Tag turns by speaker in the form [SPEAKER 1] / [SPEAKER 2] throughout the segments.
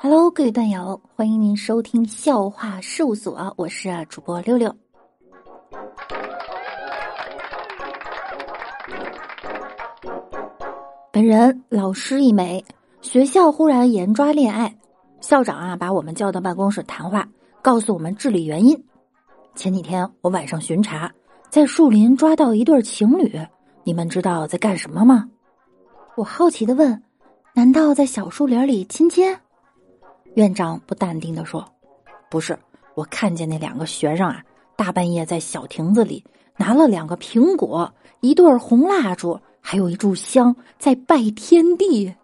[SPEAKER 1] Hello，各位段友，欢迎您收听笑话事务所，我是主播六六。本人老师一枚，学校忽然严抓恋爱，校长啊把我们叫到办公室谈话，告诉我们治理原因。前几天我晚上巡查，在树林抓到一对情侣，你们知道在干什么吗？我好奇的问：“难道在小树林里亲亲？”院长不淡定的说：“不是，我看见那两个学生啊，大半夜在小亭子里拿了两个苹果、一对红蜡烛，还有一炷香，在拜天地，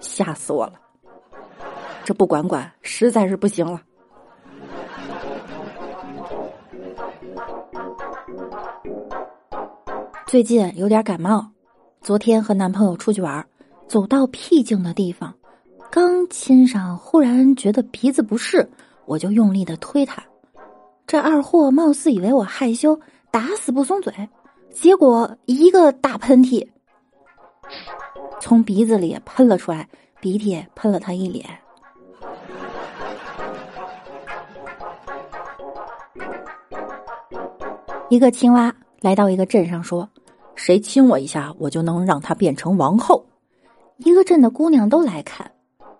[SPEAKER 1] 吓死我了！这不管管，实在是不行了。”最近有点感冒，昨天和男朋友出去玩，走到僻静的地方，刚亲上，忽然觉得鼻子不适，我就用力的推他。这二货貌似以为我害羞，打死不松嘴，结果一个大喷嚏，从鼻子里喷了出来，鼻涕喷了他一脸。一个青蛙。来到一个镇上，说：“谁亲我一下，我就能让她变成王后。”一个镇的姑娘都来看，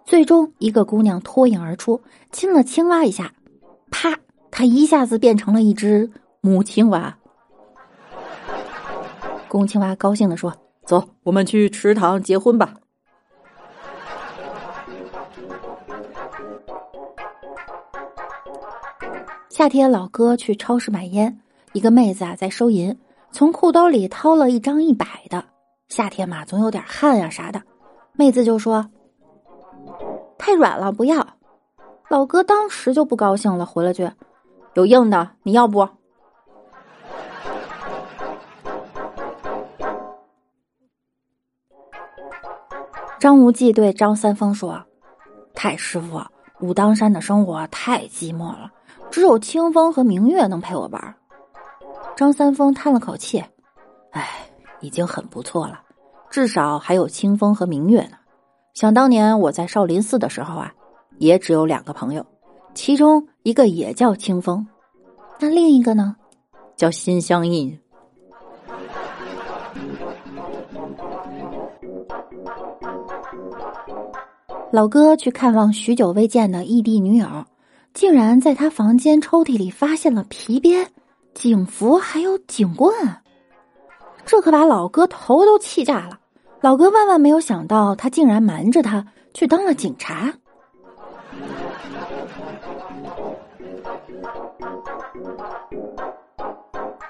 [SPEAKER 1] 最终一个姑娘脱颖而出，亲了青蛙一下，啪，她一下子变成了一只母青蛙。公青蛙高兴的说：“走，我们去池塘结婚吧。”夏天，老哥去超市买烟。一个妹子啊，在收银，从裤兜里掏了一张一百的。夏天嘛，总有点汗呀啥的。妹子就说：“太软了，不要。”老哥当时就不高兴了，回了句：“有硬的，你要不？”张无忌对张三丰说：“太师傅，武当山的生活太寂寞了，只有清风和明月能陪我玩。”张三丰叹了口气：“哎，已经很不错了，至少还有清风和明月呢。想当年我在少林寺的时候啊，也只有两个朋友，其中一个也叫清风，那另一个呢，叫心相印。”老哥去看望许久未见的异地女友，竟然在他房间抽屉里发现了皮鞭。警服还有警棍，这可把老哥头都气炸了。老哥万万没有想到，他竟然瞒着他去当了警察。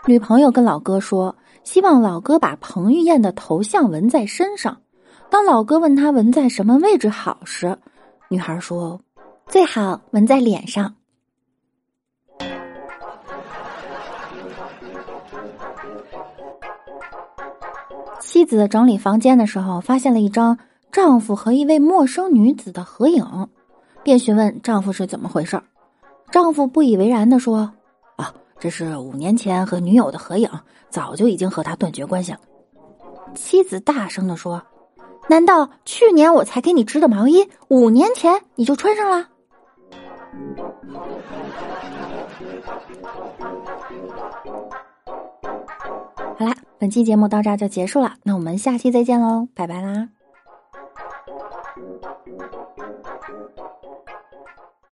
[SPEAKER 1] 女朋友跟老哥说，希望老哥把彭于晏的头像纹在身上。当老哥问他纹在什么位置好时，女孩说，最好纹在脸上。妻子整理房间的时候，发现了一张丈夫和一位陌生女子的合影，便询问丈夫是怎么回事丈夫不以为然的说：“啊，这是五年前和女友的合影，早就已经和他断绝关系了。”妻子大声的说：“难道去年我才给你织的毛衣，五年前你就穿上了？” 本期节目到这儿就结束了，那我们下期再见喽，拜拜啦。